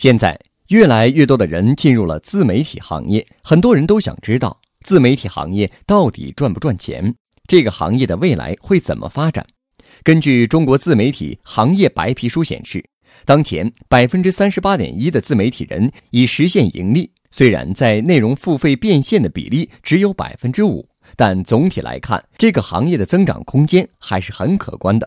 现在越来越多的人进入了自媒体行业，很多人都想知道自媒体行业到底赚不赚钱，这个行业的未来会怎么发展？根据中国自媒体行业白皮书显示，当前百分之三十八点一的自媒体人已实现盈利。虽然在内容付费变现的比例只有百分之五，但总体来看，这个行业的增长空间还是很可观的。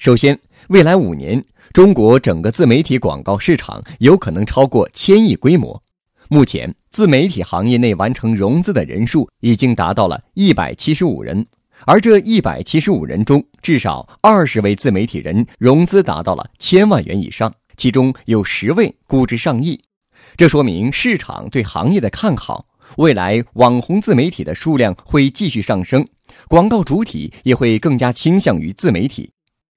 首先，未来五年，中国整个自媒体广告市场有可能超过千亿规模。目前，自媒体行业内完成融资的人数已经达到了一百七十五人，而这一百七十五人中，至少二十位自媒体人融资达到了千万元以上，其中有十位估值上亿。这说明市场对行业的看好，未来网红自媒体的数量会继续上升，广告主体也会更加倾向于自媒体。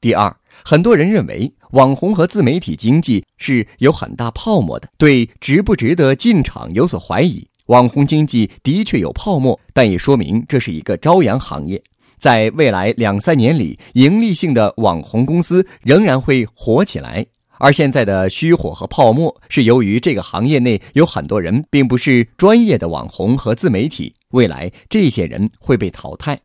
第二，很多人认为网红和自媒体经济是有很大泡沫的，对值不值得进场有所怀疑。网红经济的确有泡沫，但也说明这是一个朝阳行业，在未来两三年里，盈利性的网红公司仍然会火起来。而现在的虚火和泡沫，是由于这个行业内有很多人并不是专业的网红和自媒体，未来这些人会被淘汰。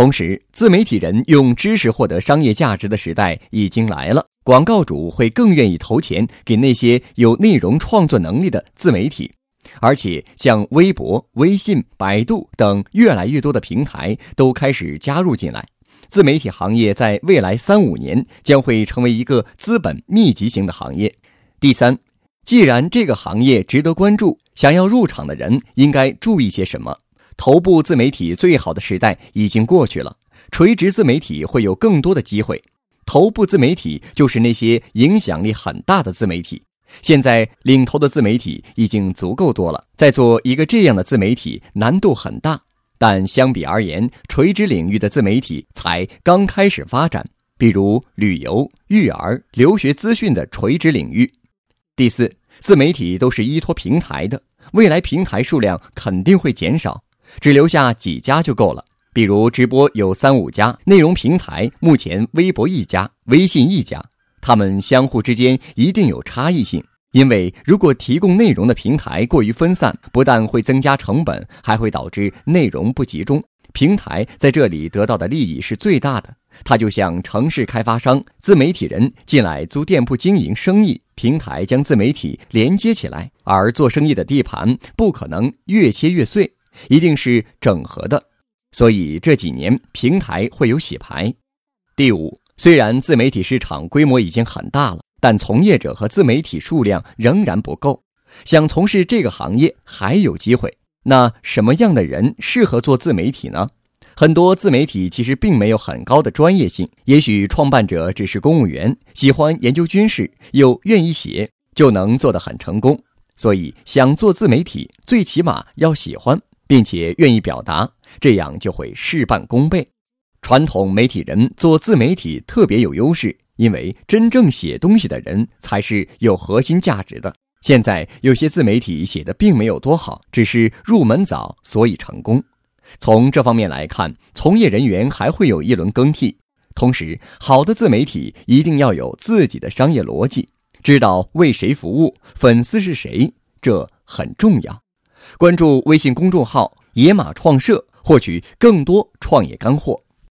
同时，自媒体人用知识获得商业价值的时代已经来了，广告主会更愿意投钱给那些有内容创作能力的自媒体，而且像微博、微信、百度等越来越多的平台都开始加入进来。自媒体行业在未来三五年将会成为一个资本密集型的行业。第三，既然这个行业值得关注，想要入场的人应该注意些什么？头部自媒体最好的时代已经过去了，垂直自媒体会有更多的机会。头部自媒体就是那些影响力很大的自媒体。现在领头的自媒体已经足够多了，在做一个这样的自媒体难度很大。但相比而言，垂直领域的自媒体才刚开始发展，比如旅游、育儿、留学资讯的垂直领域。第四，自媒体都是依托平台的，未来平台数量肯定会减少，只留下几家就够了。比如直播有三五家，内容平台目前微博一家，微信一家，他们相互之间一定有差异性。因为如果提供内容的平台过于分散，不但会增加成本，还会导致内容不集中。平台在这里得到的利益是最大的。它就像城市开发商、自媒体人进来租店铺经营生意，平台将自媒体连接起来，而做生意的地盘不可能越切越碎，一定是整合的。所以这几年平台会有洗牌。第五，虽然自媒体市场规模已经很大了。但从业者和自媒体数量仍然不够，想从事这个行业还有机会。那什么样的人适合做自媒体呢？很多自媒体其实并没有很高的专业性，也许创办者只是公务员，喜欢研究军事，又愿意写，就能做得很成功。所以，想做自媒体，最起码要喜欢，并且愿意表达，这样就会事半功倍。传统媒体人做自媒体特别有优势。因为真正写东西的人才是有核心价值的。现在有些自媒体写的并没有多好，只是入门早，所以成功。从这方面来看，从业人员还会有一轮更替。同时，好的自媒体一定要有自己的商业逻辑，知道为谁服务，粉丝是谁，这很重要。关注微信公众号“野马创社”，获取更多创业干货。